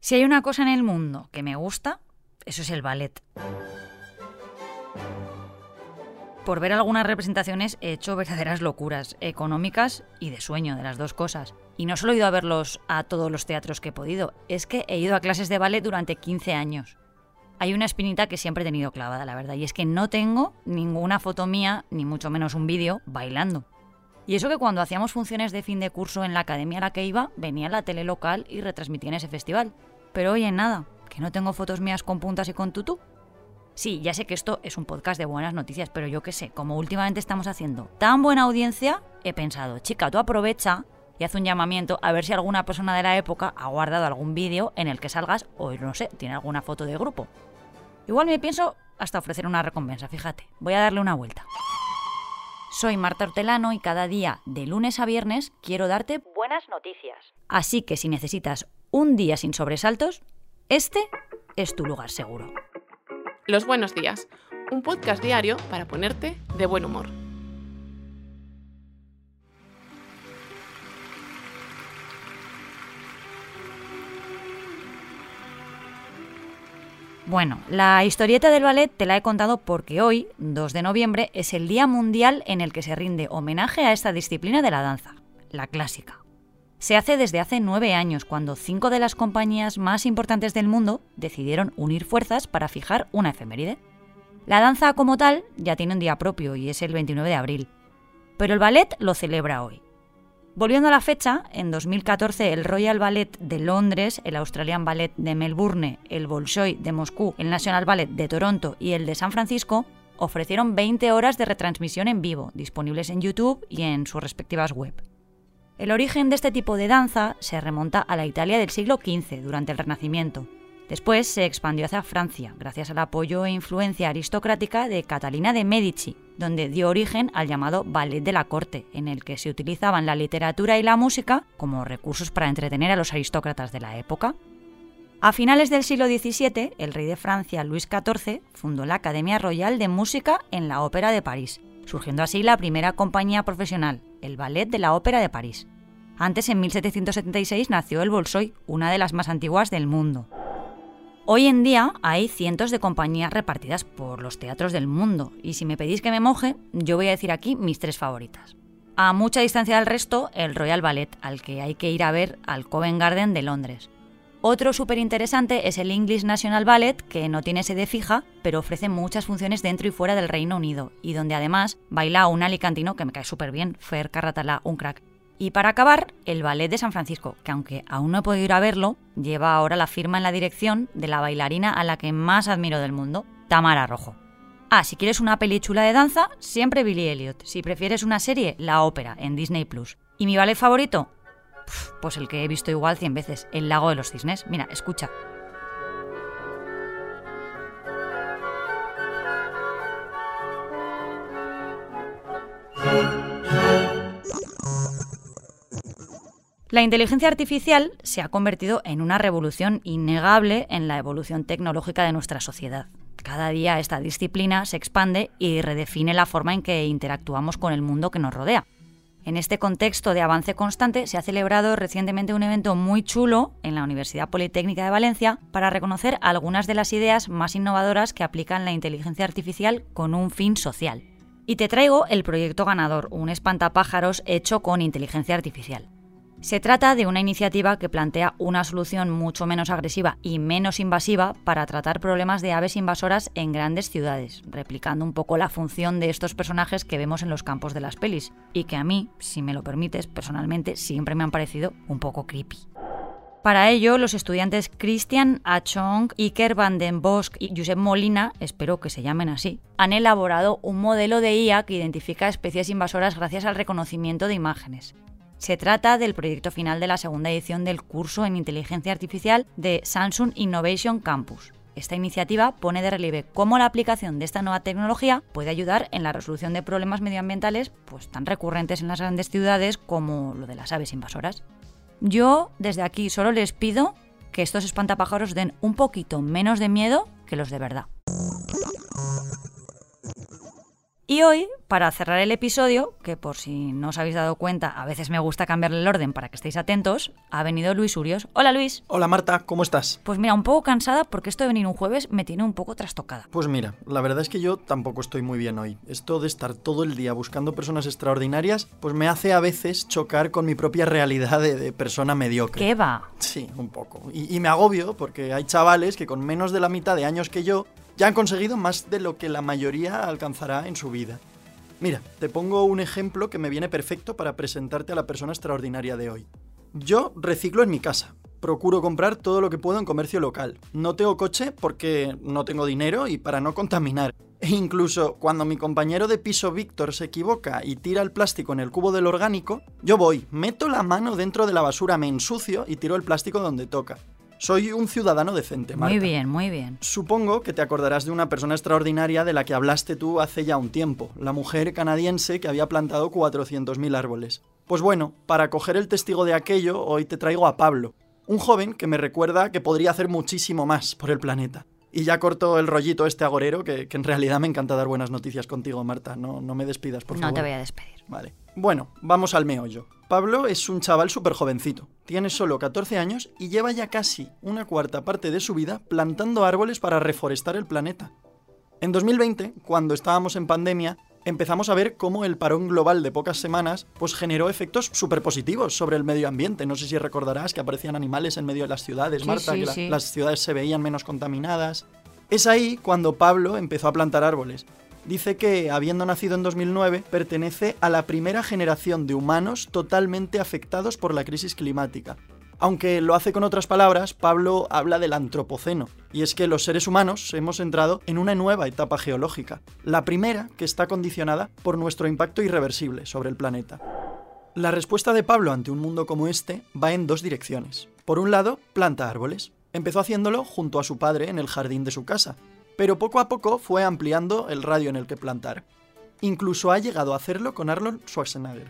Si hay una cosa en el mundo que me gusta, eso es el ballet. Por ver algunas representaciones he hecho verdaderas locuras, económicas y de sueño, de las dos cosas. Y no solo he ido a verlos a todos los teatros que he podido, es que he ido a clases de ballet durante 15 años. Hay una espinita que siempre he tenido clavada, la verdad, y es que no tengo ninguna foto mía, ni mucho menos un vídeo, bailando. Y eso que cuando hacíamos funciones de fin de curso en la academia a la que iba, venía la tele local y retransmitía en ese festival. Pero oye, nada, que no tengo fotos mías con puntas y con tutú. Sí, ya sé que esto es un podcast de buenas noticias, pero yo qué sé, como últimamente estamos haciendo tan buena audiencia, he pensado, chica, tú aprovecha y haz un llamamiento a ver si alguna persona de la época ha guardado algún vídeo en el que salgas o no sé, tiene alguna foto de grupo. Igual me pienso hasta ofrecer una recompensa, fíjate, voy a darle una vuelta. Soy Marta Hortelano y cada día, de lunes a viernes, quiero darte buenas noticias. Así que si necesitas un día sin sobresaltos, este es tu lugar seguro. Los buenos días, un podcast diario para ponerte de buen humor. Bueno, la historieta del ballet te la he contado porque hoy, 2 de noviembre, es el Día Mundial en el que se rinde homenaje a esta disciplina de la danza, la clásica. Se hace desde hace nueve años, cuando cinco de las compañías más importantes del mundo decidieron unir fuerzas para fijar una efeméride. La danza como tal ya tiene un día propio y es el 29 de abril, pero el ballet lo celebra hoy. Volviendo a la fecha, en 2014 el Royal Ballet de Londres, el Australian Ballet de Melbourne, el Bolshoi de Moscú, el National Ballet de Toronto y el de San Francisco ofrecieron 20 horas de retransmisión en vivo, disponibles en YouTube y en sus respectivas web. El origen de este tipo de danza se remonta a la Italia del siglo XV, durante el Renacimiento. Después se expandió hacia Francia, gracias al apoyo e influencia aristocrática de Catalina de Medici, donde dio origen al llamado ballet de la corte, en el que se utilizaban la literatura y la música como recursos para entretener a los aristócratas de la época. A finales del siglo XVII, el rey de Francia, Luis XIV, fundó la Academia Royal de Música en la Ópera de París, surgiendo así la primera compañía profesional, el Ballet de la Ópera de París. Antes, en 1776, nació el Bolshoi, una de las más antiguas del mundo. Hoy en día hay cientos de compañías repartidas por los teatros del mundo, y si me pedís que me moje, yo voy a decir aquí mis tres favoritas. A mucha distancia del resto, el Royal Ballet, al que hay que ir a ver al Covent Garden de Londres. Otro súper interesante es el English National Ballet, que no tiene sede fija, pero ofrece muchas funciones dentro y fuera del Reino Unido, y donde además baila un alicantino que me cae súper bien, Fer Carratala, un crack. Y para acabar, el Ballet de San Francisco, que aunque aún no he podido ir a verlo, lleva ahora la firma en la dirección de la bailarina a la que más admiro del mundo, Tamara Rojo. Ah, si quieres una peli chula de danza, siempre Billy Elliot. Si prefieres una serie, la ópera, en Disney Plus. ¿Y mi ballet favorito? pues el que he visto igual 100 veces, El lago de los cisnes. Mira, escucha. La inteligencia artificial se ha convertido en una revolución innegable en la evolución tecnológica de nuestra sociedad. Cada día esta disciplina se expande y redefine la forma en que interactuamos con el mundo que nos rodea. En este contexto de avance constante se ha celebrado recientemente un evento muy chulo en la Universidad Politécnica de Valencia para reconocer algunas de las ideas más innovadoras que aplican la inteligencia artificial con un fin social. Y te traigo el proyecto ganador, un espantapájaros hecho con inteligencia artificial. Se trata de una iniciativa que plantea una solución mucho menos agresiva y menos invasiva para tratar problemas de aves invasoras en grandes ciudades, replicando un poco la función de estos personajes que vemos en los campos de las pelis, y que a mí, si me lo permites, personalmente siempre me han parecido un poco creepy. Para ello, los estudiantes Christian Achong, Iker van den Bosch y Josep Molina, espero que se llamen así, han elaborado un modelo de IA que identifica especies invasoras gracias al reconocimiento de imágenes. Se trata del proyecto final de la segunda edición del curso en inteligencia artificial de Samsung Innovation Campus. Esta iniciativa pone de relieve cómo la aplicación de esta nueva tecnología puede ayudar en la resolución de problemas medioambientales pues, tan recurrentes en las grandes ciudades como lo de las aves invasoras. Yo desde aquí solo les pido que estos espantapájaros den un poquito menos de miedo que los de verdad. Y hoy, para cerrar el episodio, que por si no os habéis dado cuenta, a veces me gusta cambiarle el orden para que estéis atentos, ha venido Luis Urios. Hola Luis. Hola Marta, ¿cómo estás? Pues mira, un poco cansada porque esto de venir un jueves me tiene un poco trastocada. Pues mira, la verdad es que yo tampoco estoy muy bien hoy. Esto de estar todo el día buscando personas extraordinarias, pues me hace a veces chocar con mi propia realidad de, persona mediocre. ¿Qué va? Sí, un poco. Y, y me agobio porque hay chavales que con menos de la mitad de años que yo ya han conseguido más de lo que la mayoría alcanzará en su vida. Mira, te pongo un ejemplo que me viene perfecto para presentarte a la persona extraordinaria de hoy. Yo reciclo en mi casa. Procuro comprar todo lo que puedo en comercio local. No tengo coche porque no tengo dinero y para no contaminar. E incluso cuando mi compañero de piso Víctor se equivoca y tira el plástico en el cubo del orgánico, yo voy, meto la mano dentro de la basura, me ensucio y tiro el plástico donde toca. Soy un ciudadano decente, Marta. Muy bien, muy bien. Supongo que te acordarás de una persona extraordinaria de la que hablaste tú hace ya un tiempo, la mujer canadiense que había plantado 400.000 árboles. Pues bueno, para coger el testigo de aquello, hoy te traigo a Pablo, un joven que me recuerda que podría hacer muchísimo más por el planeta. Y ya corto el rollito este agorero, que, en realidad me encanta dar buenas noticias contigo, Marta. No, no me despidas, por favor. No te voy a despedir. Vale. Bueno, vamos al meollo. Pablo es un chaval súper jovencito. Tiene solo 14 años y lleva ya casi una cuarta parte de su vida plantando árboles para reforestar el planeta. En 2020, cuando estábamos en pandemia, empezamos a ver cómo el parón global de pocas semanas pues generó efectos súper positivos sobre el medio ambiente. No sé si recordarás que aparecían animales en medio de las ciudades, Marta, que las ciudades se veían menos contaminadas. Es ahí cuando Pablo empezó a plantar árboles dice que, habiendo nacido en 2009, pertenece a la primera generación de humanos totalmente afectados por la crisis climática. Aunque lo hace con otras palabras, Pablo habla del antropoceno, y es que los seres humanos hemos entrado en una nueva etapa geológica, la primera que está condicionada por nuestro impacto irreversible sobre el planeta. La respuesta de Pablo ante un mundo como este va en dos direcciones. Por un lado, planta árboles. Empezó haciéndolo junto a su padre en el jardín de su casa, pero poco a poco fue ampliando el radio en el que plantar. Incluso ha llegado a hacerlo con Arnold Schwarzenegger,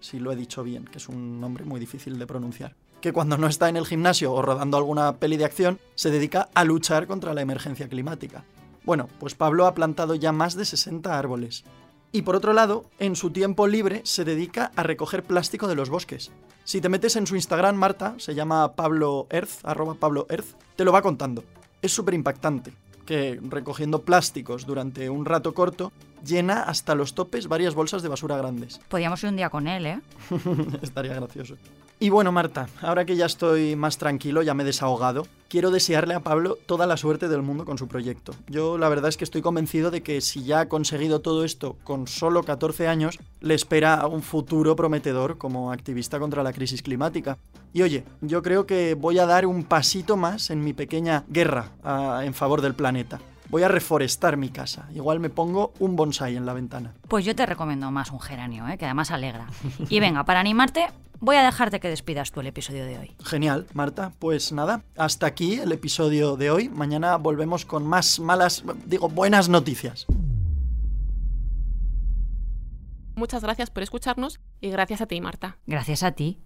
si lo he dicho bien, que es un nombre muy difícil de pronunciar, que cuando no está en el gimnasio o rodando alguna peli de acción, se dedica a luchar contra la emergencia climática. Bueno, pues Pablo ha plantado ya más de 60 árboles. Y por otro lado, en su tiempo libre se dedica a recoger plástico de los bosques. Si te metes en su Instagram, Marta, se llama Pablo Earth, arroba Pablo te lo va contando. Es súper impactante que recogiendo plásticos durante un rato corto llena hasta los topes varias bolsas de basura grandes. Podríamos ir un día con él, ¿eh? Estaría gracioso. Y bueno, Marta, ahora que ya estoy más tranquilo, ya me he desahogado, quiero desearle a Pablo toda la suerte del mundo con su proyecto. Yo la verdad es que estoy convencido de que si ya ha conseguido todo esto con solo 14 años, le espera un futuro prometedor como activista contra la crisis climática. Y oye, yo creo que voy a dar un pasito más en mi pequeña guerra ah, en favor del planeta. Voy a reforestar mi casa. Igual me pongo un bonsai en la ventana. Pues yo te recomiendo más un geranio, ¿eh? que además alegra. Y venga, para animarte, voy a dejarte que despidas tú el episodio de hoy. Genial, Marta. Pues nada, hasta aquí el episodio de hoy. Mañana volvemos con más malas, digo, buenas noticias. Muchas gracias por escucharnos y gracias a ti, Marta. Gracias a ti.